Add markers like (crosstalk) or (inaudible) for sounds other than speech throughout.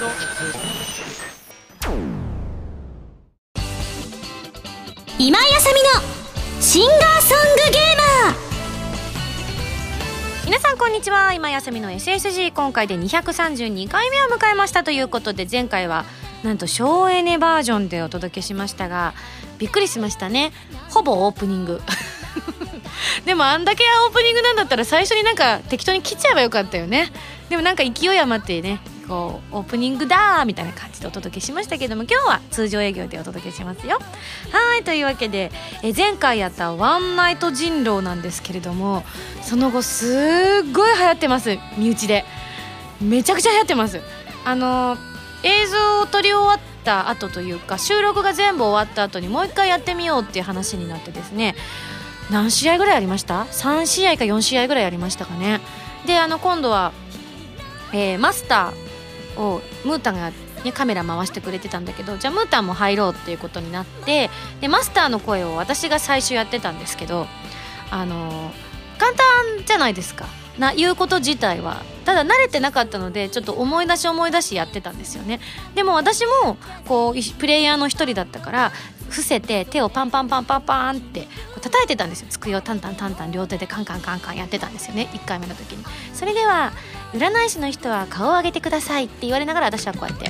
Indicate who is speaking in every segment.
Speaker 1: 今井あさみのシンガーソングゲーマー。
Speaker 2: 皆さんこんにちは。今休みの SSG 今回で232回目を迎えましたということで前回はなんと省エネバージョンでお届けしましたがびっくりしましたね。ほぼオープニング。(laughs) でもあんだけオープニングなんだったら最初になんか適当に切っちゃえばよかったよね。でもなんか勢い余ってねこうオープニングだみたいな感じでお届けしましたけども今日は通常営業でお届けしますよ。はいというわけでえ前回やったワンナイト人狼なんですけれどもその後すっごい流行ってます。身内で。めちゃくちゃ流行ってます。あの映像を撮り終わった後というか収録が全部終わった後にもう一回やってみようっていう話になってですね何試合ぐらいありました？3試合か4試合ぐらいありましたかね。であの今度は、えー、マスターをムータンが、ね、カメラ回してくれてたんだけどじゃあムータンも入ろうっていうことになってでマスターの声を私が最初やってたんですけどあの簡単じゃないですか。な言うこと自体は。ただ慣れてなかったのでちょっと思い出し思い出しやってたんですよね。でも私もこうプレイヤーの一人だったから伏せて手をパンパンパンパンパンってこう叩いてたんですよ。机をタンタンタンタン両手でカンカンカンカンやってたんですよね。1回目の時に。それでは占い師の人は顔を上げてくださいって言われながら私はこうやって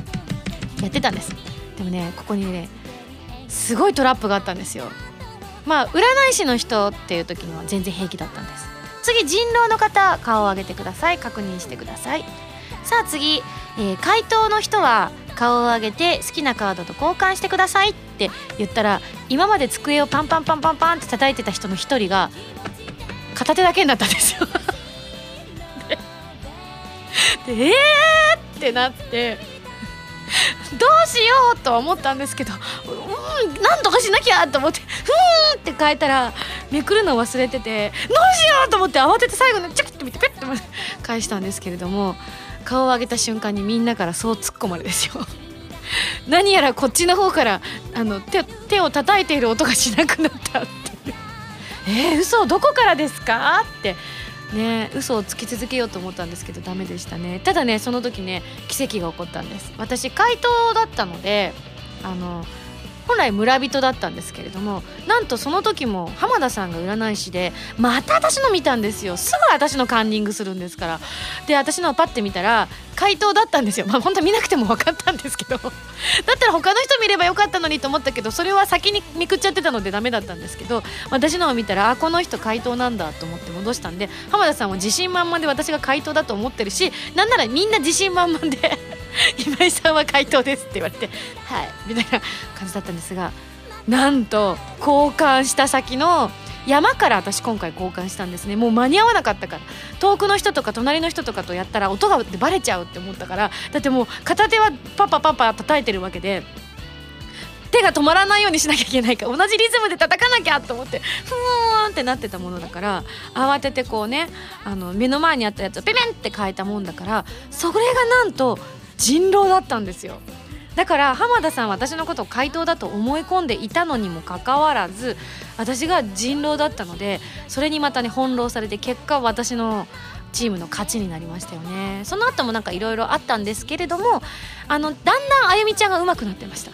Speaker 2: やってたんです。でもねここにねすごいトラップがあったんですよ。まあ占い師の人っていう時には全然平気だったんです。次人狼の方顔を上げてください。確認してください。さあ次、えー、回答の人は顔を上げて好きなカードと交換してくださいって言ったら今まで机をパンパンパンパンパンって叩いてた人の一人が片手だけになったんですよ。(laughs) でえー？ってなってどうしようと思ったんですけどうんなんとかしなきゃと思ってふーんって変えたらめくるの忘れててどうしようと思って慌てて最後にチャキッと見てペッて返したんですけれども顔を上げた瞬間にみんなからそう突っ込まれですよ。(laughs) 何やらこっちの方からあの手手を叩いている音がしなくなったって (laughs) えー、嘘どこからですか？って。ね嘘をつき続けようと思ったんですけどダメでしたね。ただねその時ね奇跡が起こったんです。私回答だったのであの本来村人だったんですけれどもなんとその時も浜田さんが占い師でまた私の見たんですよ。すぐ私のカンニングするんですから。で私のをパッて見たら回答だったんですよ。まあ本当見なくても分かったんですけど。(laughs) だったら他の人見ればよかったのにと思ったけどそれは先にめくっちゃってたのでダメだったんですけど私のを見たらあこの人回答なんだと思って戻したんで浜田さんは自信満々で私が回答だと思ってるしなんならみんな自信満々で (laughs) 今井さんは回答ですって言われてはいみたいな感じだったんですがなんと交換した先の山から私今回交換したんですね。もう間に合わなかったから。遠くの人とか隣の人とかとやったら音がバレちゃうって思ったから。だってもう片手はパパパパ叩いてるわけで手が止まらないようにしなきゃいけないから同じリズムで叩かなきゃと思ってふーんってなってたものだから慌ててこうねあの目の前にあったやつをペペンって変えたもんだからそれがなんと人狼だったんですよ。だから浜田さんは私のことを怪盗だと思い込んでいたのにもかかわらず私が人狼だったのでそれにまたね翻弄されて結果私のチームの勝ちになりましたよね。その後もなんかいろいろあったんですけれどもあのだんだんあゆみちゃんが上手くなってました。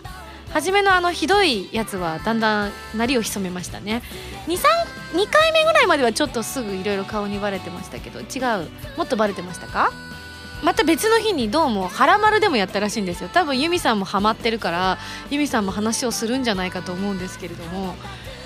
Speaker 2: 初めのあのひどいやつはだんだんなりを潜めましたね。2, 2回目ぐらいまではちょっとすぐいろいろ顔にバレてましたけど違う？もっとバレてましたか？また別の日にどうも「はらまる」でもやったらしいんですよ。多分由美さんもハマってるから由美さんも話をするんじゃないかと思うんですけれども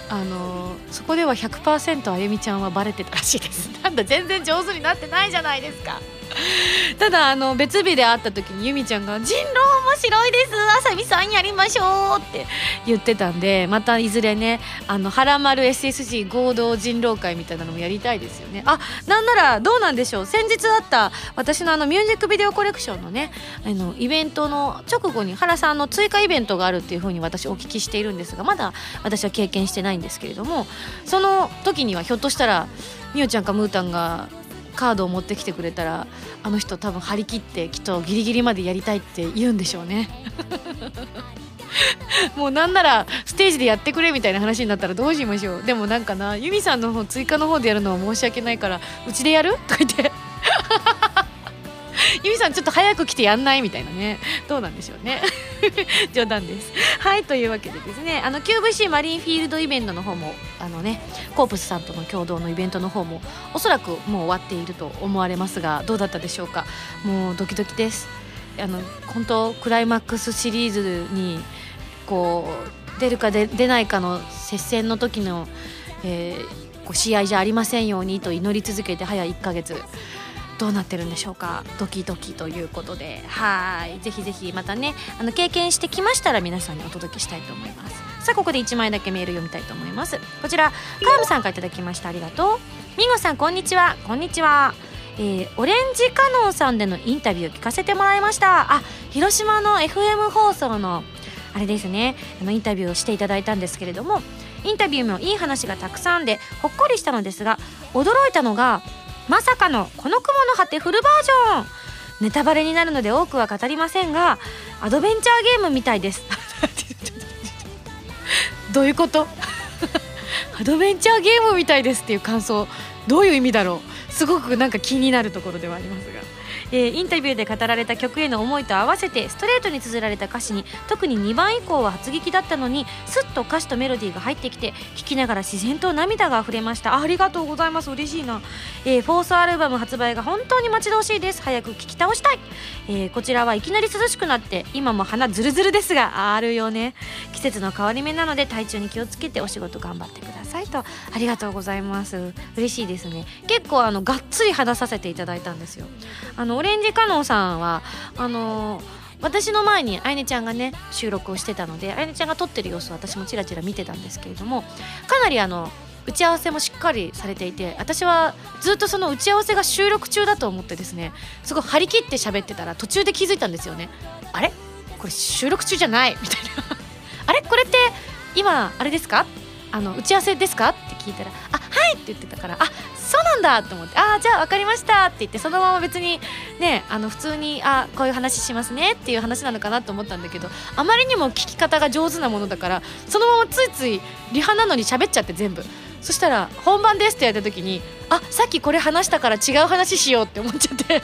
Speaker 2: あのそこでは100%あゆみちゃんはバレてたらしいです。(laughs) なんだ全然上手になってないじゃないですか。(laughs) ただあの別日で会った時に由美ちゃんが「人狼面白いです。あさみさんやりましょう」って言ってたんでまたいずれねあのはらまる SSG 合同人狼会みたいなのもやりたいですよね。あなんならどうなんでしょう。先日あった私のあのミュージックビデオコレクションのねあのイベントの直後に原さんの追加イベントがあるっていうふうに私お聞きしているんですがまだ私は経験してないんですけれどもその時にはひょっとしたらみおちゃんかムータンがカードを持ってきてくれたらあの人多分張り切ってきっとギリギリまでやりたいって言うんでしょうね。(laughs) もうなんならステージでやってくれみたいな話になったらどうしましょう。でもなんかなユミさんの方追加の方でやるのは申し訳ないからうちでやる？とか言って。ゆみさんちょっと早く来てやんないみたいなね。どうなんでしょうね。(laughs) 冗談です。はいというわけでですねあの QVC マリンフィールドイベントの方もあのねコープスさんとの共同のイベントの方もおそらくもう終わっていると思われますがどうだったでしょうか。もうドキドキです。あの本当クライマックスシリーズにこう出るか出ないかの接戦の時の、えー、こう試合じゃありませんようにと祈り続けて早1ヶ月。どうなってるんでしょうか？ドキドキということで。はい。ぜひぜひまたねあの経験してきましたら皆さんにお届けしたいと思います。さあここで1枚だけメール読みたいと思います。こちらカームさんからいただきました。ありがとう。ミンゴさんこんにちは。こんにちは。えー、オレンジカノンさんでのインタビュー聞かせてもらいました。あ広島の FM 放送のあれですね。あのインタビューをしていただいたんですけれどもインタビューもいい話がたくさんでほっこりしたのですが驚いたのがまさかのこの雲の果てフルバージョン。ネタバレになるので多くは語りませんがアドベンチャーゲームみたいです。(laughs) どういうこと？(laughs) アドベンチャーゲームみたいですっていう感想どういう意味だろう？すごくなんか気になるところではありますが。えー、インタビューで語られた曲への思いと合わせてストレートに綴られた歌詞に特に2番以降は発撃だったのにすっと歌詞とメロディーが入ってきて聴きながら自然と涙が溢れました。ありがとうございます。嬉しいな、えー、フォースアルバム発売が本当に待ち遠しいです。早く聴き倒したい、えー、こちらはいきなり涼しくなって今も鼻ズルズルですがあるよね。季節の変わり目なので体調に気をつけてお仕事頑張ってください。とありがとうございます。嬉しいですね。結構あのがっつり話させていただいたんですよ。あのオレンジカノンさんはあの、私の前にあいねちゃんがね収録をしてたのであいねちゃんが撮ってる様子を私もちらちら見てたんですけれどもかなりあの打ち合わせもしっかりされていて私はずっとその打ち合わせが収録中だと思ってですねすごい張り切って喋ってたら途中で気づいたんですよね。あれ？これ収録中じゃない？みたいな。(laughs) あれ？これって今あれですか？あの打ち合わせですか？って聞いたら「あはい」って言ってたから「あそうなんだと思ってああじゃあ分かりましたって言ってそのまま別にねあの普通にあこういう話しますねっていう話なのかなと思ったんだけどあまりにも聞き方が上手なものだからそのままついついリハなのに喋っちゃって全部。そしたら本番ですって言われた時にあさっきこれ話したから違う話しようって思っちゃって。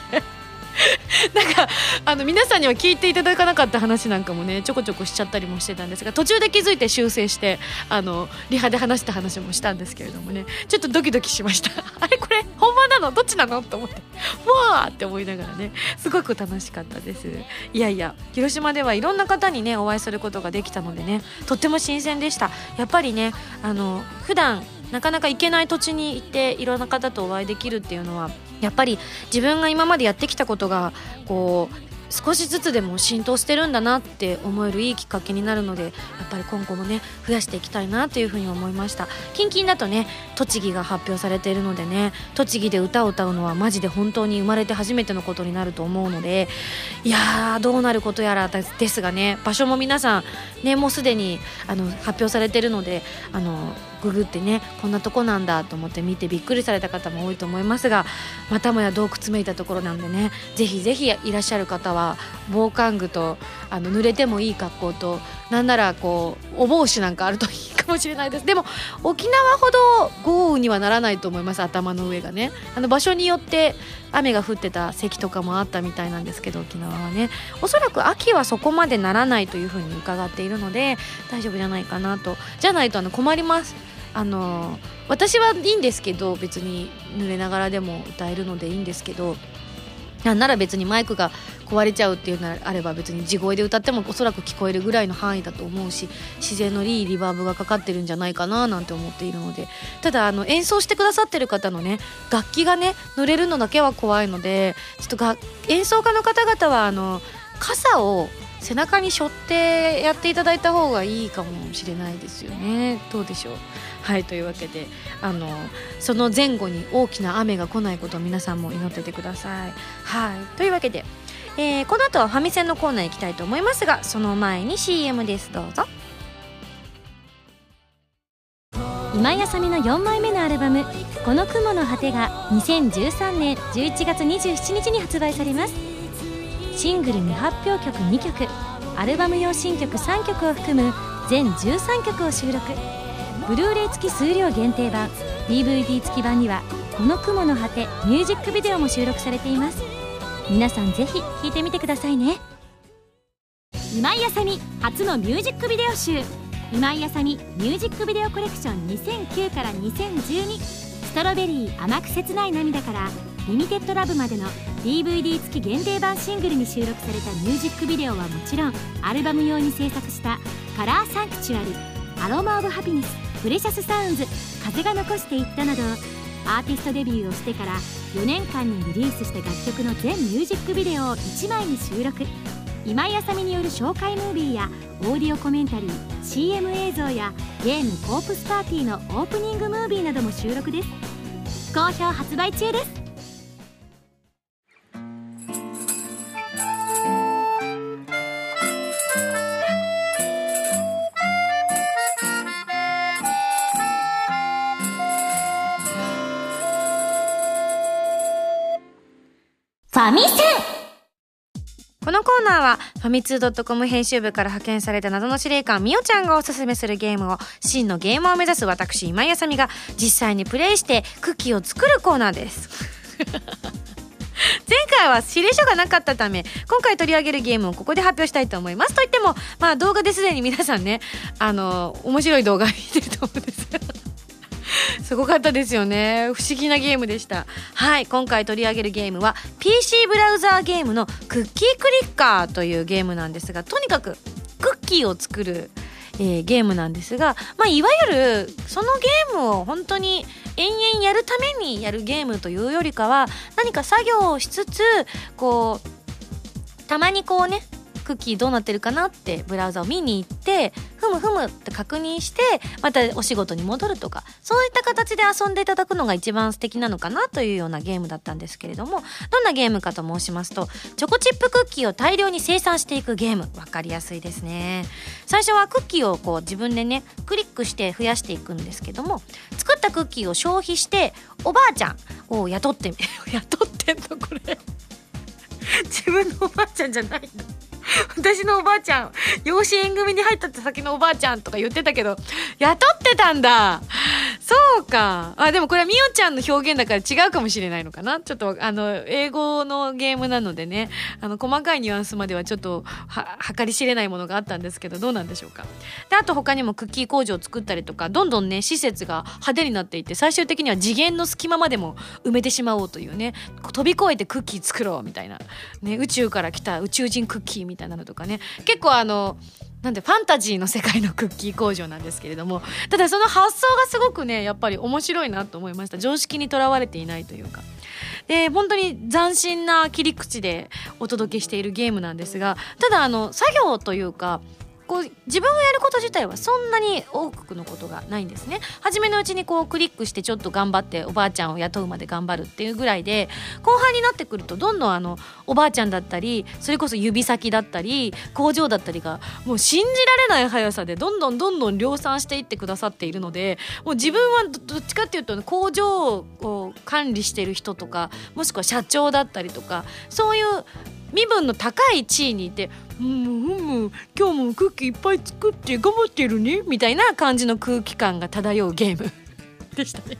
Speaker 2: (laughs) なんかあの皆さんには聞いていただかなかった話なんかもねちょこちょこしちゃったりもしてたんですが途中で気づいて修正してあのリハで話した話もしたんですけれどもね。ちょっとドキドキしました。(laughs) あれ？これ？本番なの？どっちなの？と思って。わーって思いながらねすごく楽しかったです。いやいや広島ではいろんな方にねお会いすることができたのでねとっても新鮮でした。やっぱりねあの普段なかなか行けない土地に行っていろんな方とお会いできるっていうのはやっぱり自分が今までやってきたことがこう少しずつでも浸透してるんだなって思えるいいきっかけになるのでやっぱり今後もね増やしていきたいなというふうに思いました。近々だとね栃木が発表されているのでね栃木で歌を歌うのはマジで本当に生まれて初めてのことになると思うのでいやーどうなることやらですがね場所も皆さんねもうすでにあの発表されてるのであのググってねこんなとこなんだと思って見てびっくりされた方も多いと思いますがまたもや洞窟めいたところなんでねぜひぜひいらっしゃる方は防寒具とあの濡れてもいい格好となんならこうお帽子なんかあるといいかもしれないです。でも沖縄ほど豪雨にはならないと思います頭の上がね。あの場所によって雨が降ってた席とかもあったみたいなんですけど沖縄はね。おそらく秋はそこまでならないというふうに伺っているので大丈夫じゃないかなと。じゃないとあの困ります。あの私はいいんですけど別に濡れながらでも歌えるのでいいんですけどなんなら別にマイクが壊れちゃうっていうのであれば別に地声で歌ってもおそらく聞こえるぐらいの範囲だと思うし自然のいいリバーブがかかってるんじゃないかななんて思っているので。ただあの演奏してくださってる方のね楽器がね乗れるのだけは怖いのでちょっとが演奏家の方々はあの傘を背中に背負ってやっていただいた方がいいかもしれないですよね。どうでしょう？はいというわけであのその前後に大きな雨が来ないことを皆さんも祈っててください。はいというわけで、えー、この後はファミセンのコーナー行きたいと思いますがその前に CM です。どうぞ。
Speaker 1: 今井あさみの4枚目のアルバム「この雲の果て」が2013年11月27日に発売されます。シングル未発表曲2曲アルバム用新曲3曲を含む全13曲を収録。ブルーレイ付き数量限定版 DVD 付き版には「この雲の果て」ミュージックビデオも収録されています。皆さんぜひ聴いてみてくださいね。今井あさみ初のミュージックビデオ集。今井あさみミュージックビデオコレクション2009から2012ストロベリー甘く切ない涙からリミテッドラブまでの DVD 付き限定版シングルに収録されたミュージックビデオはもちろんアルバム用に制作した「カラーサンクチュアリ」「アロマ・オブ・ハピネス」「プレシャス・サウンズ」「風が残していった」などアーティストデビューをしてから4年間にリリースした楽曲の全ミュージックビデオを1枚に収録。今井あさみによる紹介ムービーやオーディオコメンタリー CM 映像やゲーム「コープスパーティー」のオープニングムービーなども収録です。好評発売中です。ァミセ
Speaker 2: このコーナーはファミツー .com 編集部から派遣された謎の司令官みおちゃんがおすすめするゲームを真のゲームを目指す私今井あさみが実際にプレイしてクッキーを作るコーナーです。(laughs) 前回は指令書がなかったため今回取り上げるゲームをここで発表したいと思います。といってもまあ動画ですでに皆さんねあの面白い動画見てると思うんです。すごかったですよね。不思議なゲームでした。はい今回取り上げるゲームは PC ブラウザーゲームのクッキークリッカーというゲームなんですがとにかくクッキーを作るえー、ゲームなんですが、まあ、いわゆるそのゲームを本当に延々やるためにやるゲームというよりかは何か作業をしつつこうたまにこうねクッキーどうなってるかなってブラウザを見に行ってふむふむって確認してまたお仕事に戻るとかそういった形で遊んでいただくのが一番素敵なのかなというようなゲームだったんですけれどもどんなゲームかと申しますとチョコチップクッキーを大量に生産していくゲーム分かりやすいですね。最初はクッキーをこう自分でねクリックして増やしていくんですけども作ったクッキーを消費しておばあちゃんを雇って (laughs) 雇ってんのこれ。自分のおばあちゃんじゃないの。(laughs) 私のおばあちゃん養子縁組に入ったって先のおばあちゃんとか言ってたけど雇ってたんだ。そうか。あでもこれはみおちゃんの表現だから違うかもしれないのかな？ちょっとあの英語のゲームなのでね。あの細かいニュアンスまではちょっとは計り知れないものがあったんですけどどうなんでしょうか？であと他にもクッキー工場を作ったりとかどんどんね施設が派手になっていって最終的には次元の隙間までも埋めてしまおうというね飛び越えてクッキー作ろうみたいな、ね、宇宙から来た宇宙人クッキーみたいなのとかね。結構あのなんでファンタジーの世界のクッキー工場なんですけれどもただその発想がすごくねやっぱり面白いなと思いました。常識にとらわれていないというか。で本当に斬新な切り口でお届けしているゲームなんですがただあの作業というかこう自分がやること自体はそんなに多くのことがないんですね。初めのうちにこうクリックしてちょっと頑張っておばあちゃんを雇うまで頑張るっていうぐらいで後半になってくるとどんどんあのおばあちゃんだったりそれこそ指先だったり工場だったりがもう信じられない速さでどんどんどんどん量産していってくださっているのでもう自分はどっちかっていうと工場を管理してる人とかもしくは社長だったりとかそういう身分の高い地位にいて「うんうん今日もクッキーいっぱい作って頑張ってるね」みたいな感じの空気感が漂うゲーム (laughs) でしたね。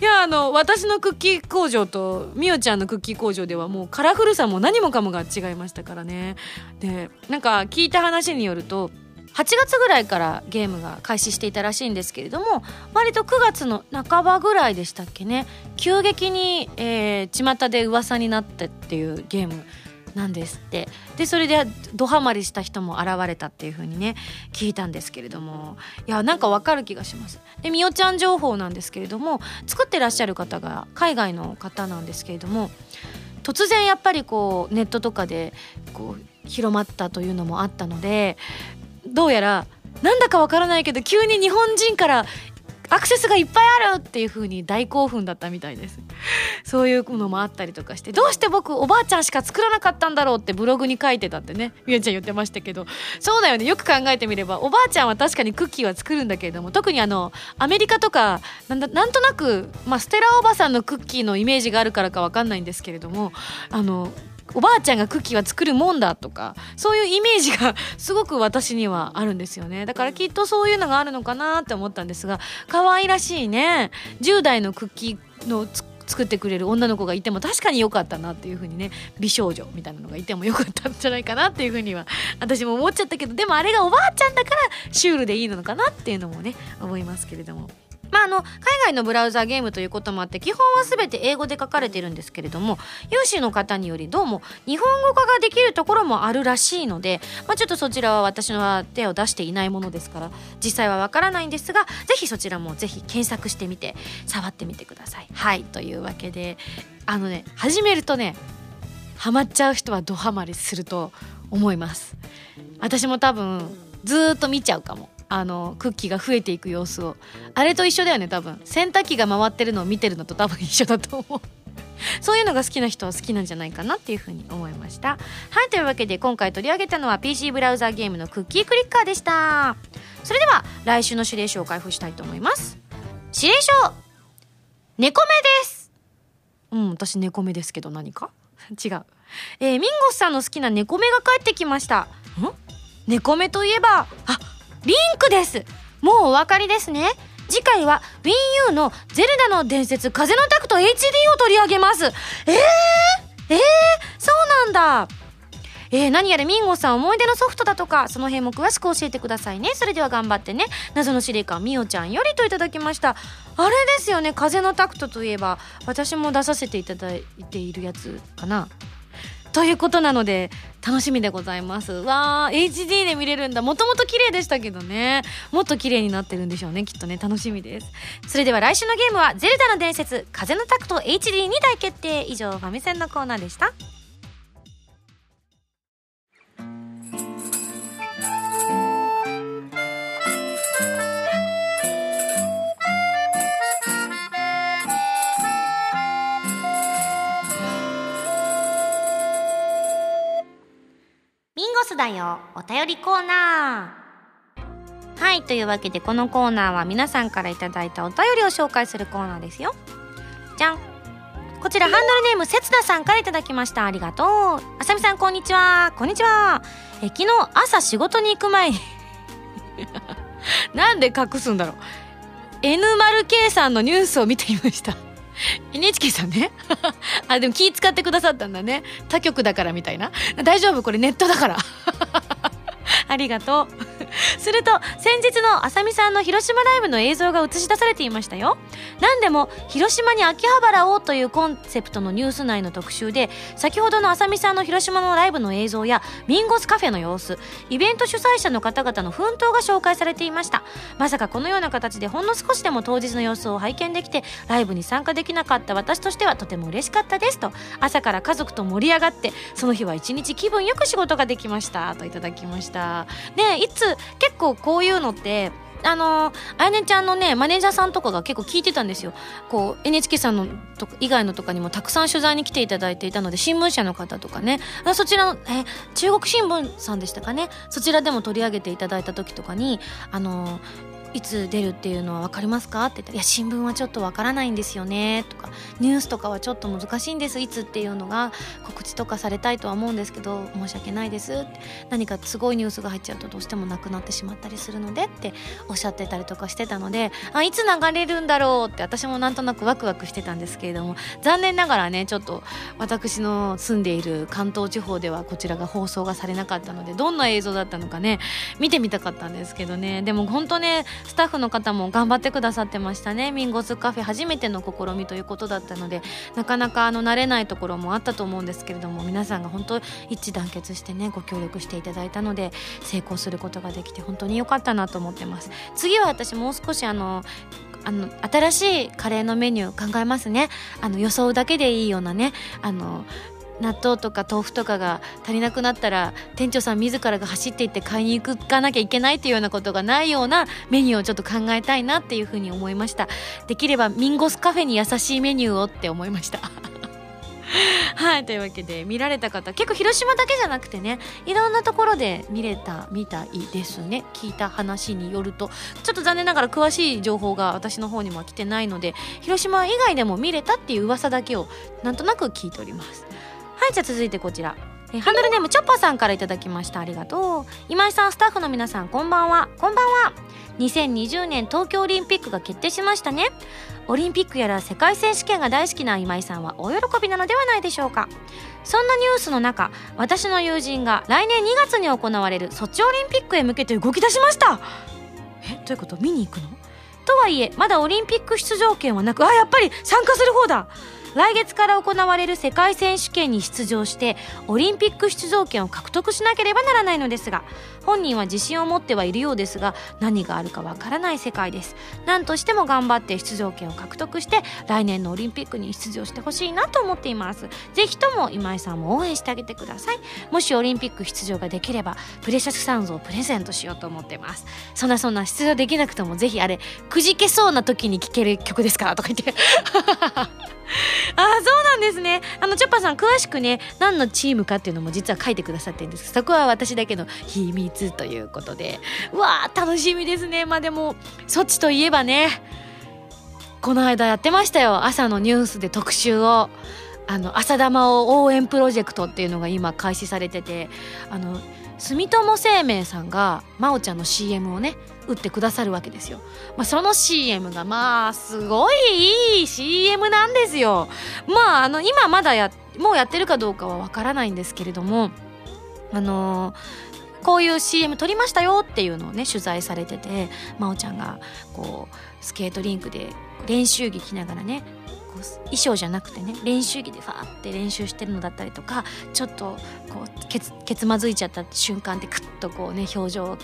Speaker 2: いやあの私のクッキー工場とみおちゃんのクッキー工場ではもうカラフルさも何もかもが違いましたからねでなんか聞いた話によると8月ぐらいからゲームが開始していたらしいんですけれども割と9月の半ばぐらいでしたっけね。急激に、えー、巷で噂になったっていうゲームなんですって。でそれでドハマりした人も現れたっていう風にね聞いたんですけれども。いやなんかわかる気がします。でみおちゃん情報なんですけれども作ってらっしゃる方が海外の方なんですけれども突然やっぱりこうネットとかでこう広まったというのもあったのでどうやらなんだかわからないけど急に日本人からアクセスがいっぱいあるっていう風に大興奮だったみたいです。(laughs) そういうのもあったりとかしてどうして僕おばあちゃんしか作らなかったんだろうってブログに書いてたってね。みやちゃん言ってましたけど。そうだよね。よく考えてみればおばあちゃんは確かにクッキーは作るんだけれども特にあのアメリカとかなんだなんとなく、まあ、ステラおばさんのクッキーのイメージがあるからか分かんないんですけれどもあのおばあちゃんがクッキーは作るもんだとかそういうイメージが (laughs) すごく私にはあるんですよね。だからきっとそういうのがあるのかなって思ったんですが可愛らしいね。10代のクッキーの作ってくれる女の子がいても確かに良かったなっていう風にね美少女みたいなのがいても良かったんじゃないかなっていう風には私も思っちゃったけどでもあれがおばあちゃんだからシュールでいいのかなっていうのもね思いますけれども。まあ、あの海外のブラウザゲームということもあって基本は全て英語で書かれてるんですけれども有志の方によりどうも日本語化ができるところもあるらしいので、まあ、ちょっとそちらは私の手を出していないものですから実際はわからないんですがぜひそちらもぜひ検索してみて触ってみてください。はいというわけであのね始めるとねハマっちゃう人はドハマりすると思います私も多分ずっと見ちゃうかもあのクッキーが増えていく様子を。あれと一緒だよね多分。洗濯機が回ってるのを見てるのと多分一緒だと思う。(laughs) そういうのが好きな人は好きなんじゃないかなっていうふうに思いました。はいというわけで今回取り上げたのは PC ブラウザーゲームのクッキークリッカーでした。それでは来週の指令書を開封したいと思います。指令書猫目です。うん私猫目ですけど何か？(laughs) 違う。えー、ミンゴスさんの好きな猫目が帰ってきました。ん？猫目といえばあリンクです。もうお分かりですね。次回は WinU の「ゼルダの伝説風のタクト HD」を取り上げます。えー、えー、そうなんだ。えー、何やらミンゴさん思い出のソフトだとかその辺も詳しく教えてくださいね。それでは頑張ってね。謎の司令官みおちゃんよりといただきました。あれですよね風のタクトといえば私も出させていただいているやつかな。ということなので楽しみでございます。わー HD で見れるんだ。もともと綺麗でしたけどね。もっと綺麗になってるんでしょうね。きっとね。楽しみです。それでは来週のゲームは「ゼルダの伝説風のタクト HD」に大決定。以上ファミセンのコーナーでした。ミンゴスだよ。お便りコーナー。はいというわけでこのコーナーは皆さんからいただいたお便りを紹介するコーナーですよ。じゃん。こちらハンドルネームせつなさんからいただきました。ありがとう。あさみさんこんにちは。こんにちは。え昨日朝仕事に行く前に。(laughs) なんで隠すんだろう。N 丸 K さんのニュースを見ていました。(laughs) NHK さんね。(laughs) あでも気使ってくださったんだね。他局だからみたいな。大丈夫？これネットだから。(laughs) ありがとう。すると先日のあさみさんの広島ライブの映像が映し出されていましたよ。何でも広島に秋葉原をというコンセプトのニュース内の特集で先ほどのあさみさんの広島のライブの映像やミンゴスカフェの様子イベント主催者の方々の奮闘が紹介されていました。まさかこのような形でほんの少しでも当日の様子を拝見できてライブに参加できなかった私としてはとても嬉しかったですと。朝から家族と盛り上がってその日は一日気分よく仕事ができました。といただきました。でいつ結構こういうのってあのあやねちゃんのねマネージャーさんとかが結構聞いてたんですよ。こう NHK さんのと以外のとかにもたくさん取材に来ていただいていたので新聞社の方とかね。そちらのえ中国新聞さんでしたかね。そちらでも取り上げていただいた時とかにあのいつ出るっていうのは分かりますか？って言ったら「いや新聞はちょっと分からないんですよね」とか「ニュースとかはちょっと難しいんです。いつっていうのが告知とかされたいとは思うんですけど申し訳ないです」何かすごいニュースが入っちゃうとどうしてもなくなってしまったりするのでっておっしゃってたりとかしてたのであいつ流れるんだろうって私もなんとなくワクワクしてたんですけれども残念ながらねちょっと私の住んでいる関東地方ではこちらが放送がされなかったのでどんな映像だったのかね見てみたかったんですけどね。でも本当ねスタッフの方も頑張ってくださってましたね。ミンゴスカフェ初めての試みということだったのでなかなかあの慣れないところもあったと思うんですけれども皆さんが本当一致団結してねご協力していただいたので成功することができて本当に良かったなと思ってます。次は私もう少しあのあの新しいカレーのメニュー考えますね。あの予想だけでいいようなねあの納豆とか豆腐とかが足りなくなったら店長さん自らが走っていって買いに行かなきゃいけないっていうようなことがないようなメニューをちょっと考えたいなっていうふうに思いました。できればミンゴスカフェに優しいメニューをって思いました。(laughs) はいというわけで見られた方結構広島だけじゃなくてねいろんなところで見れたみたいですね。聞いた話によるとちょっと残念ながら詳しい情報が私の方には来てないので広島以外でも見れたっていう噂だけをなんとなく聞いております。はいじゃあ続いてこちら。えハンドルネームチョッパさんからいただきました。ありがとう。今井さんスタッフの皆さんこんばんは。こんばんは。2020年東京オリンピックが決定しましたね。オリンピックやら世界選手権が大好きな今井さんはお喜びなのではないでしょうか。そんなニュースの中私の友人が来年2月に行われるソチオリンピックへ向けて動き出しました。えどういうこと？見に行くの？とはいえまだオリンピック出場権はなくあやっぱり参加する方だ。来月から行われる世界選手権に出場してオリンピック出場権を獲得しなければならないのですが本人は自信を持ってはいるようですが何があるかわからない世界です。何としても頑張って出場権を獲得して来年のオリンピックに出場してほしいなと思っています。ぜひとも今井さんも応援してあげてください。もしオリンピック出場ができればプレシャスサウンズをプレゼントしようと思ってます。そんなそんな出場できなくてもぜひあれくじけそうな時に聴ける曲ですからとか言って。(laughs) ああそうなんですね。あのチョッパーさん詳しくね何のチームかっていうのも実は書いてくださってるんです。そこは私だけの秘密ということで。うわー楽しみですね。まあでもソチといえばねこの間やってましたよ。朝のニュースで特集を。あの浅玉を応援プロジェクトっていうのが今開始されてて。あの住友生命さんが真央ちゃんの CM をね打ってくださるわけですよ、まあ、その CM がまあすごいいい CM なんですよ。まああの今まだやもうやってるかどうかはわからないんですけれどもあのーこういう CM 撮りましたよっていうのをね取材されてて真央ちゃんがこうスケートリンクで練習着着ながらね衣装じゃなくてね練習着でファーって練習してるのだったりとかちょっとこうけつけつまずいちゃった瞬間でクッとこうね表情を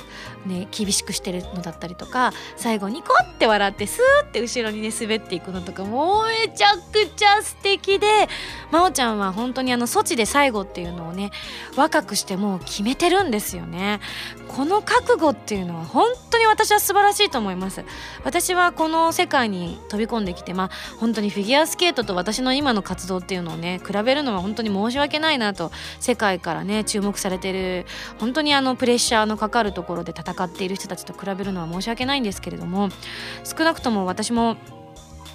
Speaker 2: ね厳しくしてるのだったりとか最後にコって笑ってスーって後ろにね滑っていくのとかもうめちゃくちゃ素敵で真央ちゃんは本当にあのソチで最後っていうのをね若くしてもう決めてるんですよね。この覚悟っていうのは本当に私は素晴らしいと思います。私はこの世界に飛び込んできてまあ本当にフィギュアスケートと私の今の活動っていうのをね比べるのは本当に申し訳ないなと世界からね注目されてる本当にあのプレッシャーのかかるところで戦っている人たちと比べるのは申し訳ないんですけれども少なくとも私も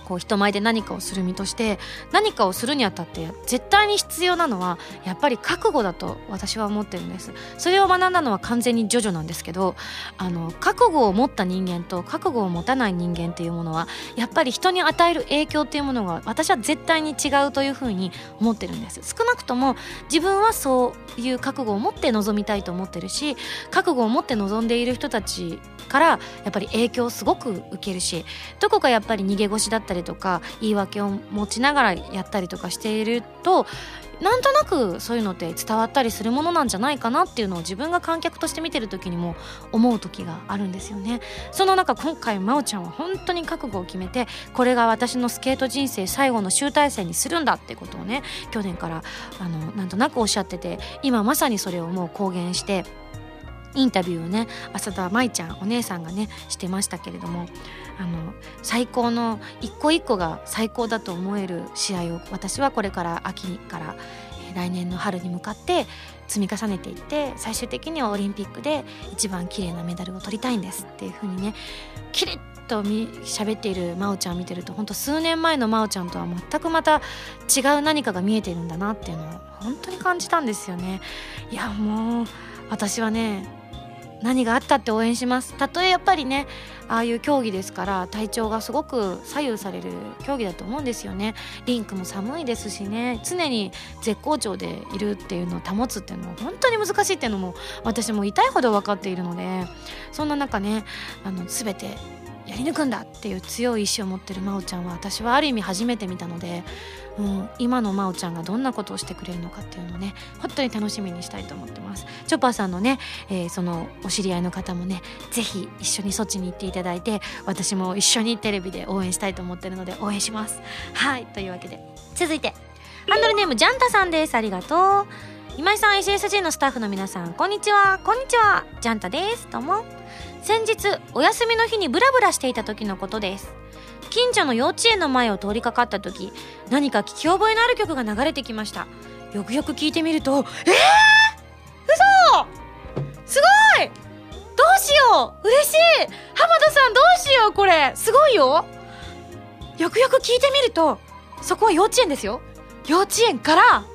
Speaker 2: こう人前で何かをする身として何かをするにあたって絶対に必要なのはやっぱり覚悟だと私は思ってるんです。それを学んだのは完全にジョジョなんですけどあの覚悟を持った人間と覚悟を持たない人間っていうものはやっぱり人に与える影響っていうものが私は絶対に違うというふうに思ってるんです。少なくとも自分はそういう覚悟を持って臨みたいと思ってるし覚悟を持って臨んでいる人たちからやっぱり影響をすごく受けるしどこかやっぱり逃げ腰だったりたりとか言い訳を持ちながらやったりとかしているとなんとなくそういうのって伝わったりするものなんじゃないかなっていうのを自分が観客として見てる時にも思う時があるんですよね。その中今回真央ちゃんは本当に覚悟を決めてこれが私のスケート人生最後の集大成にするんだってことをね去年からあのなんとなくおっしゃってて今まさにそれをもう公言してインタビューをね浅田舞ちゃんお姉さんがねしてましたけれどもあの最高の一個一個が最高だと思える試合を私はこれから秋から来年の春に向かって積み重ねていって最終的にはオリンピックで一番綺麗なメダルを取りたいんですっていう風にねキリッと喋っている真央ちゃんを見てると本当数年前の真央ちゃんとは全くまた違う何かが見えてるんだなっていうのを本当に感じたんですよね。いやもう私はね何があったって応援します。たとえやっぱりねああいう競技ですから体調がすごく左右される競技だと思うんですよね。リンクも寒いですしね。常に絶好調でいるっていうのを保つっていうのは本当に難しいっていうのも私も痛いほど分かっているのでそんな中ねあの全てやり抜くんだっていう強い意志を持ってる真央ちゃんは私はある意味初めて見たのでうん、今の真央ちゃんがどんなことをしてくれるのかっていうのをね本当に楽しみにしたいと思ってます。チョッパーさんのね、えー、そのお知り合いの方もねぜひ一緒にそっちに行っていただいて私も一緒にテレビで応援したいと思ってるので応援します。はいというわけで。続いてハンドルネームジャンタさんです。ありがとう。今井さん SSG のスタッフの皆さんこんにちは。こんにちは。ジャンタです。どうも。先日お休みの日にブラブラしていた時のことです。近所の幼稚園の前を通りかかった時何か聞き覚えのある曲が流れてきました。よくよく聞いてみるとえー、嘘！すごい！どうしよう！嬉しい！浜田さんどうしよう？これ！すごいよ！よくよく聞いてみるとそこは幼稚園ですよ。幼稚園からアロ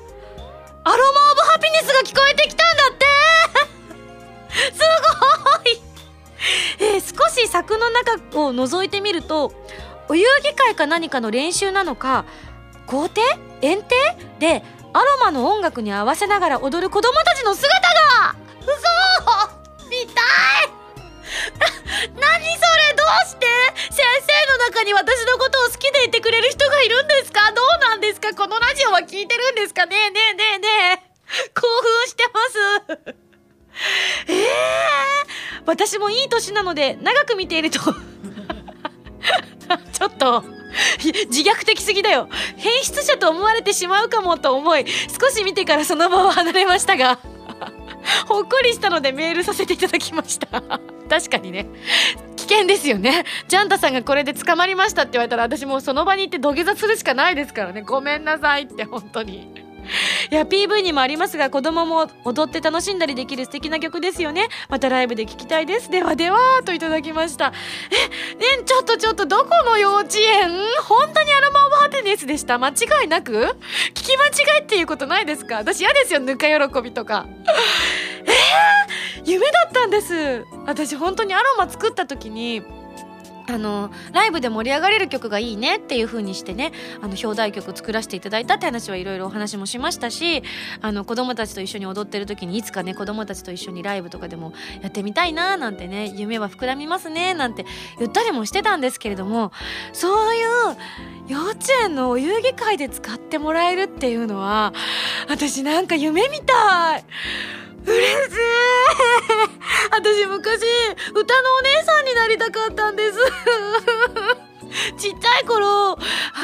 Speaker 2: マ・オブ・ハピネスが聞こえてきたんだって！(laughs) すごい！(laughs) えー、少し柵の中を覗いてみるとお遊戯会か何かの練習なのか校庭園庭？でアロマの音楽に合わせながら踊る子供たちの姿が！嘘！見たい！(laughs) 何それ？どうして？先生の中に私のことを好きでいてくれる人がいるんですか？どうなんですか？このラジオは聞いてるんですか？ねえねえねえねえ。興奮してます。え (laughs) えー、私もいい年なので長く見ていると。(laughs) ちょっと自虐的すぎだよ。変質者と思われてしまうかもと思い少し見てからその場を離れましたが (laughs) ほっこりしたのでメールさせていただきました。(laughs) 確かにね。危険ですよね。ジャンタさんがこれで捕まりましたって言われたら私もうその場に行って土下座するしかないですからね。ごめんなさいって本当に。いや PV にもありますが子供も踊って楽しんだりできる素敵な曲ですよね。またライブで聴きたいです。ではではといただきました。えねちょっとちょっとどこの幼稚園？本当にアロマオブハテネスでした。間違いなく？聞き間違いっていうことないですか？私嫌ですよ。ぬか喜びとか。えー、夢だったんです。私本当にアロマ作った時にあのライブで盛り上がれる曲がいいねっていう風にしてねあの表題曲作らせていただいたって話はいろいろお話もしましたしあの子供たちと一緒に踊ってる時にいつかね子供たちと一緒にライブとかでもやってみたいななんてね夢は膨らみますねなんて言ったりもしてたんですけれどもそういう幼稚園のお遊戯会で使ってもらえるっていうのは私なんか夢みたい。嬉しい。(laughs) 私昔歌のお姉さんになりたかったんです。(laughs) ちっちゃい頃あ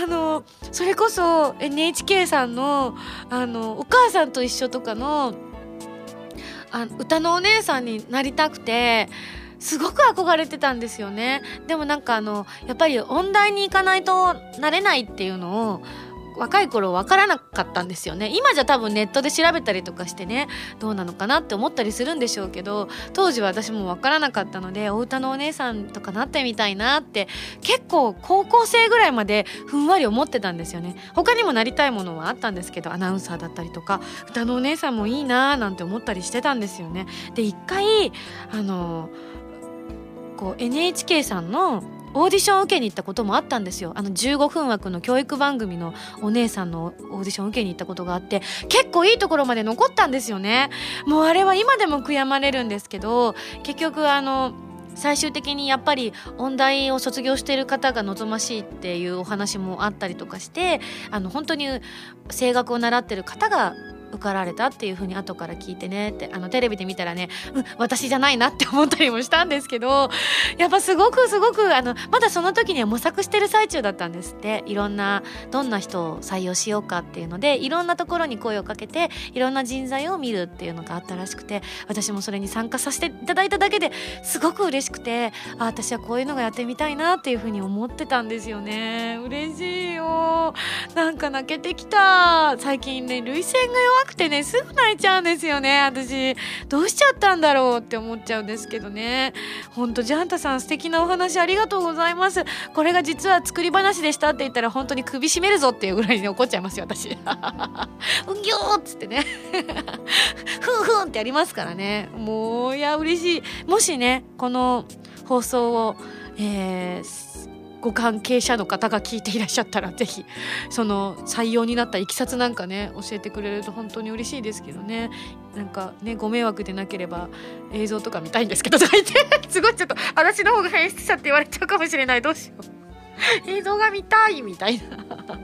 Speaker 2: のそれこそ NHK さんのあのお母さんと一緒とかのあ歌のお姉さんになりたくてすごく憧れてたんですよね。でもなんかあのやっぱり音大に行かないとなれないっていうのを若い頃分からなかったんですよね。今じゃ多分ネットで調べたりとかしてねどうなのかなって思ったりするんでしょうけど当時は私も分からなかったのでお歌のお姉さんとかなってみたいなって結構高校生ぐらいまでふんわり思ってたんですよね。他にもなりたいものはあったんですけどアナウンサーだったりとか歌のお姉さんもいいなーなんて思ったりしてたんですよね。で一回あのこう NHK さんのオーディションを受けに行ったこともあったんですよ。あの15分枠の教育番組のお姉さんのオーディションを受けに行ったことがあって結構いいところまで残ったんですよね。もうあれは今でも悔やまれるんですけど結局あの最終的にやっぱり音大を卒業している方が望ましいっていうお話もあったりとかしてあの本当に声楽を習ってる方が受かられたっていう風に後から聞いてねってあのテレビで見たらね、うん、私じゃないなって思ったりもしたんですけどやっぱすごくすごくあのまだその時には模索してる最中だったんですって。いろんなどんな人を採用しようかっていうのでいろんなところに声をかけていろんな人材を見るっていうのがあったらしくて私もそれに参加させていただいただけですごく嬉しくてあ私はこういうのがやってみたいなっていう風に思ってたんですよね。嬉しいよ。なんか泣けてきた。最近ね涙腺がくてねすぐ泣いちゃうんですよね。私どうしちゃったんだろうって思っちゃうんですけどね。ほんとジャンタさん素敵なお話ありがとうございます。これが実は作り話でしたって言ったら本当に首絞めるぞっていうぐらいに怒っちゃいますよ私。(laughs) うんぎょーっつってね。(laughs) ふんふんってやりますからね。もういや嬉しい。もしねこの放送をえーご関係者の方が聞いていらっしゃったら是非その採用になったいきさつなんかね教えてくれると本当に嬉しいですけどね。なんかねご迷惑でなければ映像とか見たいんですけどとか言って (laughs) すごいちょっと私の方が変質者って言われちゃうかもしれない。どうしよう。映像が見たいみたいな。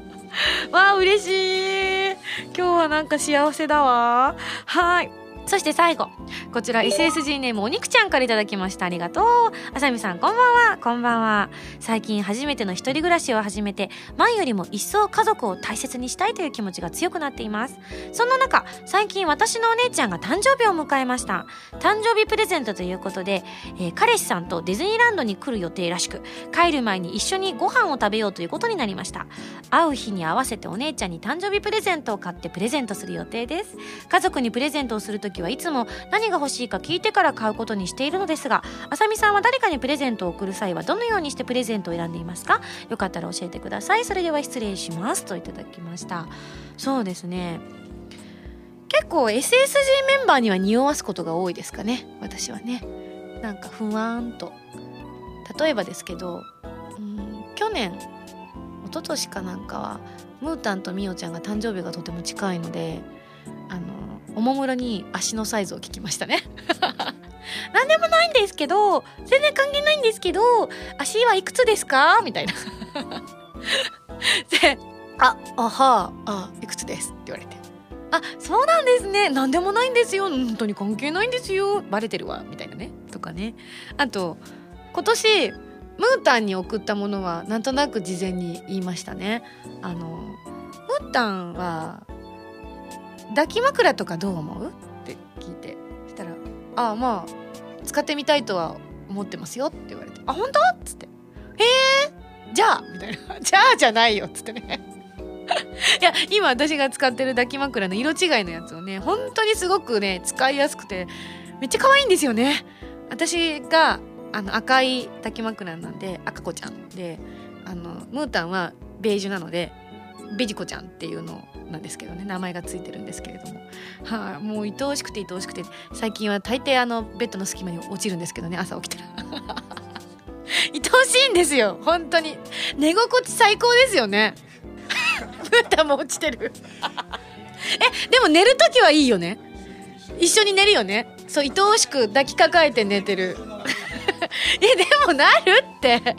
Speaker 2: (laughs) わあ嬉しい。今日はなんか幸せだわ。はい。そして最後こちら SSG ネームお肉ちゃんから頂きました。ありがとう。あさみさんこんばんは。こんばんは。最近初めての一人暮らしを始めて前よりも一層家族を大切にしたいという気持ちが強くなっています。そんな中最近私のお姉ちゃんが誕生日を迎えました。誕生日プレゼントということで、えー、彼氏さんとディズニーランドに来る予定らしく帰る前に一緒にご飯を食べようということになりました。会う日に合わせてお姉ちゃんに誕生日プレゼントを買ってプレゼントする予定です。家族にプレゼントをすると時はいつも何が欲しいか聞いてから買うことにしているのですがあさみさんは誰かにプレゼントを送る際はどのようにしてプレゼントを選んでいますか？よかったら教えてください。それでは失礼しますといただきました。そうですね。結構 SSG メンバーには匂わすことが多いですかね？私はね。なんかふわーんと。例えばですけど、うん、去年一昨年かなんかはムータンとミオちゃんが誕生日がとても近いのであのおもむろに足のサイズを聞きましたね。(laughs) 何でもないんですけど全然関係ないんですけど足はいくつですか？みたいな。(laughs) で「ああはあいくつです」って言われて「あそうなんですね。何でもないんですよ。本当に関係ないんですよ。バレてるわ」みたいなね。とかね。あと今年ムータンに送ったものはなんとなく事前に言いましたね。あのムータンは抱き枕とかどう思う？って聞いて。したら「ああまあ使ってみたいとは思ってますよ」って言われて「あ本当?」っつって「へえじゃあ」みたいな「(laughs) じゃあじゃないよ」っつってね。(laughs) いや今私が使ってる抱き枕の色違いのやつをね本当にすごくね使いやすくてめっちゃ可愛いんですよね。私があの赤い抱き枕なんで赤子ちゃんであのムータンはベージュなのでベジコちゃんっていうのをなんですけどね名前がついてるんですけれども。はい、あ、もう愛おしくて愛おしくて最近は大抵あのベッドの隙間に落ちるんですけどね朝起きたら。(laughs) 愛おしいんですよ本当に。寝心地最高ですよね。ムータンも落ちてる。えでも寝る時はいいよね。一緒に寝るよね。そう愛おしく抱きかかえて寝てる。(laughs) えでもなるって。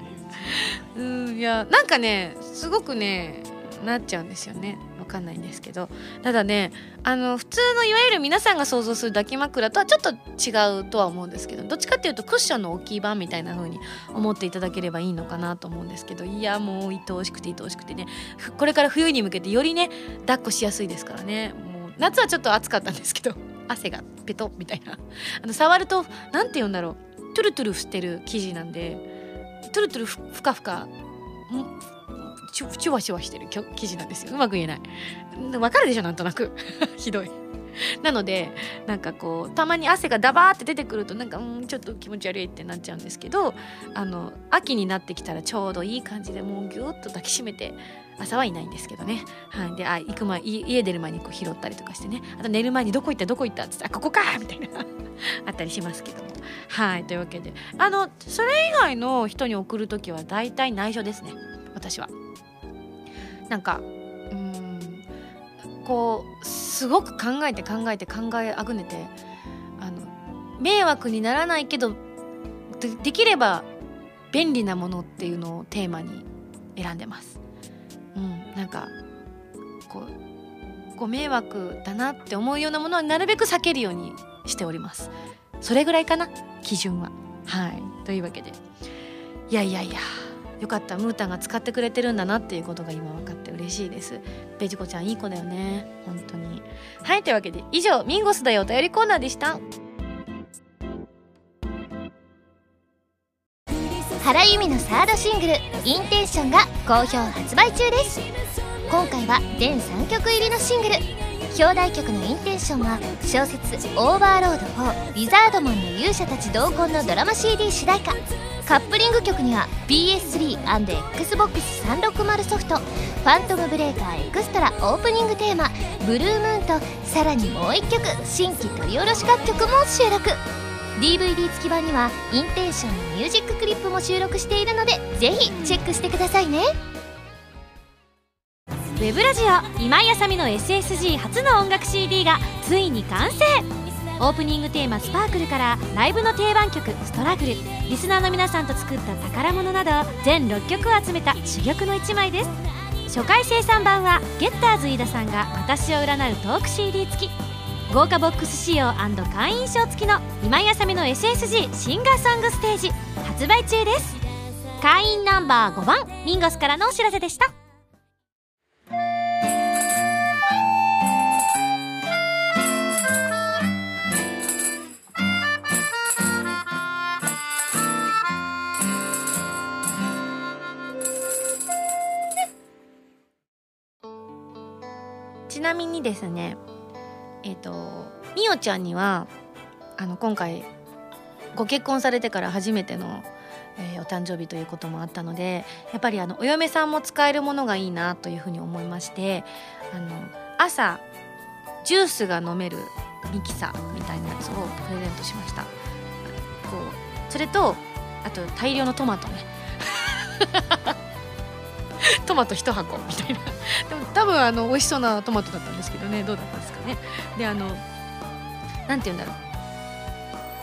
Speaker 2: うんいやなんかねすごくねなっちゃうんですよね。かんないんですけどただねあの普通のいわゆる皆さんが想像する抱き枕とはちょっと違うとは思うんですけどどっちかっていうとクッションの大きい版みたいな風に思っていただければいいのかなと思うんですけどいやもう愛おしくて愛おしくてねこれから冬に向けてよりね抱っこしやすいですからね。もう夏はちょっと暑かったんですけど (laughs) 汗がペトみたいな。あの触ると何て言うんだろう。トゥルトゥルしてる生地なんでトゥルトゥルふかふかチュチュワチュワしてる。生地なんですよ。うまく言えない。わかるでしょなんとなく。(laughs) ひどい。なのでなんかこうたまに汗がダバーって出てくるとなんかうんちょっと気持ち悪いってなっちゃうんですけどあの秋になってきたらちょうどいい感じでもうギュッと抱きしめて朝はいないんですけどね、はい、であ行く前家出る前にこう拾ったりとかしてね。あと寝る前にどこ行ったどこ行ったっつってあここかみたいな。(laughs) あったりしますけども。はい。というわけで。あのそれ以外の人に送る時は大体内緒ですね。私は。なんかうんこうすごく考えて考えて考えあぐねてあの迷惑にならないけどできれば便利なものっていうのをテーマに選んでます。うん、なんかこうご迷惑だなって思うようなものはなるべく避けるようにしております。それぐらいかな基準は。はい。というわけで。いやいやいやよかった。ムータンが使ってくれてるんだなっていうことが今分かって嬉しいです。ベジコちゃんいい子だよね。本当に。はいというわけで以上ミンゴスだよお便りコーナーでした。
Speaker 1: 原由美のサードシングル「インテンション」が好評発売中です。今回は全3曲入りのシングル。表題曲の「インテンション」は小説「オーバーロード4リザードマンの勇者たち同梱」のドラマ CD 主題歌。カップリング曲には PS3&Xbox360 ソフト「ファントムブレーカーエクストラ」オープニングテーマ「ブルームーン」とさらにもう1曲新規取り下ろし楽曲も収録。DVD 付き版にはインテンションのミュージッククリップも収録しているのでぜひチェックしてくださいね。ウェブラジオ今井あさみの SSG 初の音楽 CD がついに完成。オープニングテーマ「スパークル」からライブの定番曲「ストラグル」リスナーの皆さんと作った宝物など全6曲を集めた珠玉の1枚です。初回生産版はゲッターズ飯田さんが私を占うトーク CD 付き。豪華ボックス仕様会員証付きの今井あさみの SSG シンガーソングステージ発売中です。会員ナンバー5番ミンゴスからのお知らせでした。
Speaker 2: なみにですねえっ、ー、とみおちゃんにはあの今回ご結婚されてから初めての、えー、お誕生日ということもあったのでやっぱりあのお嫁さんも使えるものがいいなというふうに思いましてあの朝ジュースが飲めるミキサーみたいなやつをプレゼントしました。こうそれとあと大量のトマトね。(laughs) トマト1箱みたいな。(laughs) でも多分あの美味しそうなトマトだったんですけどね。どうだったんですかね。であの何て言うんだろう。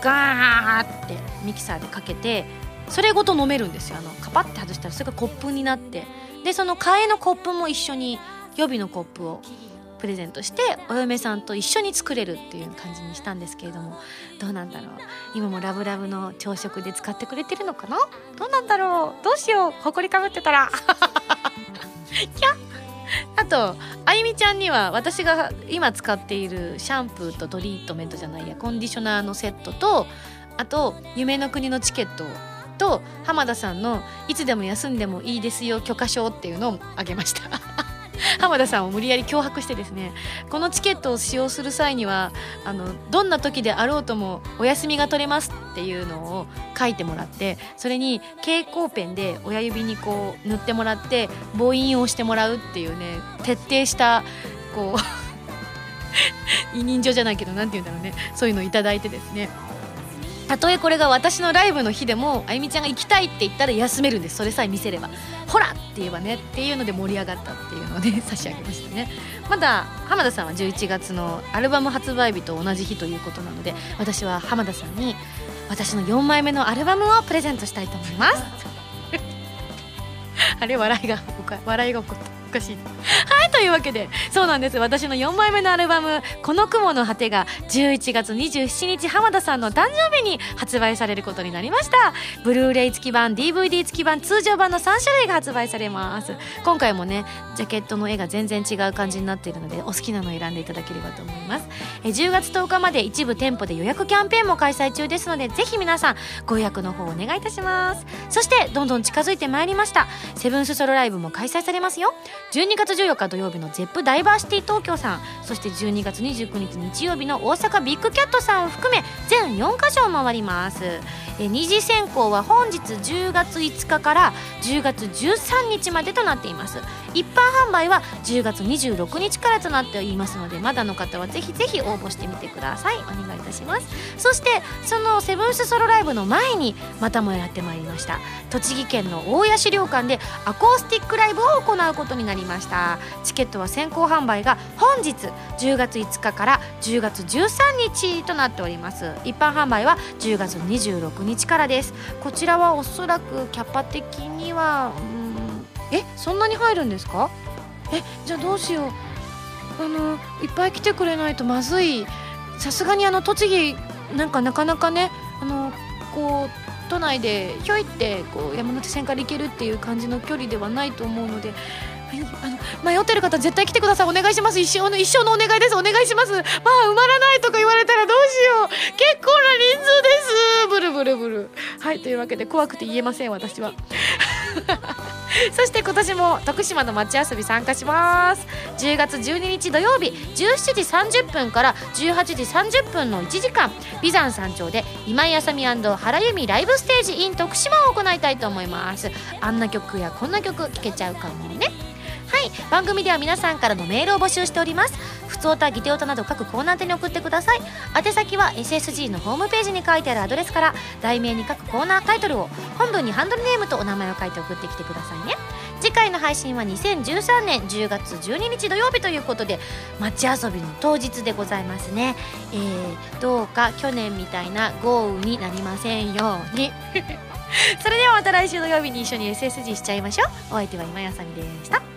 Speaker 2: ガーってミキサーでかけてそれごと飲めるんですよ。あのカパッて外したらそれがコップになって。でその替えのコップも一緒に予備のコップをプレゼントしてお嫁さんと一緒に作れるっていう感じにしたんですけれどもどうなんだろう。今もラブラブの朝食で使ってくれてるのかな？どうなんだろう？どうしよう？ほこりかぶってたら。(laughs) キャあとあゆみちゃんには私が今使っているシャンプーとトリートメントじゃないやコンディショナーのセットとあと夢の国のチケットと浜田さんの「いつでも休んでもいいですよ許可証」っていうのをあげました。浜田さんを無理やり脅迫してですねこのチケットを使用する際にはあのどんな時であろうともお休みが取れますっていうのを書いてもらってそれに蛍光ペンで親指にこう塗ってもらって母音をしてもらうっていうね徹底したこう委任状じゃないけど何て言うんだろうねそういうのを頂いてですね。たとえこれが私のライブの日でもあゆみちゃんが行きたいって言ったら休めるんです。それさえ見せれば。ほらって言えばねっていうので盛り上がったっていうので差し上げましたね。まだ浜田さんは11月のアルバム発売日と同じ日ということなので私は浜田さんに私の4枚目のアルバムをプレゼントしたいと思います。(laughs) あれ笑いが笑いが起こった。おかしい。はいというわけでそうなんです。私の4枚目のアルバム「この雲の果て」が11月27日浜田さんの誕生日に発売されることになりました。ブルーレイ付き版 DVD 付き版通常版の3種類が発売されます。今回もねジャケットの絵が全然違う感じになっているのでお好きなのを選んでいただければと思います。え10月10日まで一部店舗で予約キャンペーンも開催中ですのでぜひ皆さんご予約の方お願いいたします。そしてどんどん近づいてまいりました。セブンスソロライブも開催されますよ。12月14日土曜日の ZEP ダイバーシティ東京さん。そして12月29日日曜日の大阪ビッグキャットさんを含め全4カ所を回ります。え二次選考は本日10月5日から10月13日までとなっています。一般販売は10月26日からとなっていますのでまだの方はぜひぜひ応募してみてください。お願いいたします。そしてそのセブンスソロライブの前にまたもやってまいりました。栃木県の大谷資料館でアコースティックライブを行うことになりました。チケットは先行販売が本日10月5日から10月13日となっております。一般販売は10月26日からです。こちらはおそらくキャパ的にはうんえそんなに入るんですか？えじゃあどうしよう。あのいっぱい来てくれないとまずい。さすがにあの栃木なんかなかなかねあのこう都内でひょいってこう山手線から行けるっていう感じの距離ではないと思うのであの迷ってる方絶対来てください。お願いします。一生の一生のお願いです。お願いします。まあ埋まらないとか言われたらどうしよう。結構な人数です。ブルブルブル。はいというわけで怖くて言えません私は。(laughs) そして今年も徳島の街遊び参加します。10月12日土曜日17時30分から18時30分の1時間美山山頂で今井あさみ原由美ライブステージ in 徳島を行いたいと思います。あんな曲やこんな曲聴けちゃうかもね。はい。番組では皆さんからのメールを募集しております。ふつおたギテオタなど各コーナー宛に送ってください。宛先は SSG のホームページに書いてあるアドレスから題名に各コーナータイトルを本文にハンドルネームとお名前を書いて送ってきてくださいね。次回の配信は2013年10月12日土曜日ということで街遊びの当日でございますね、えー、どうか去年みたいな豪雨になりませんように。(laughs) それではまた来週土曜日に一緒に SSG しちゃいましょう。お相手は今やさみでした。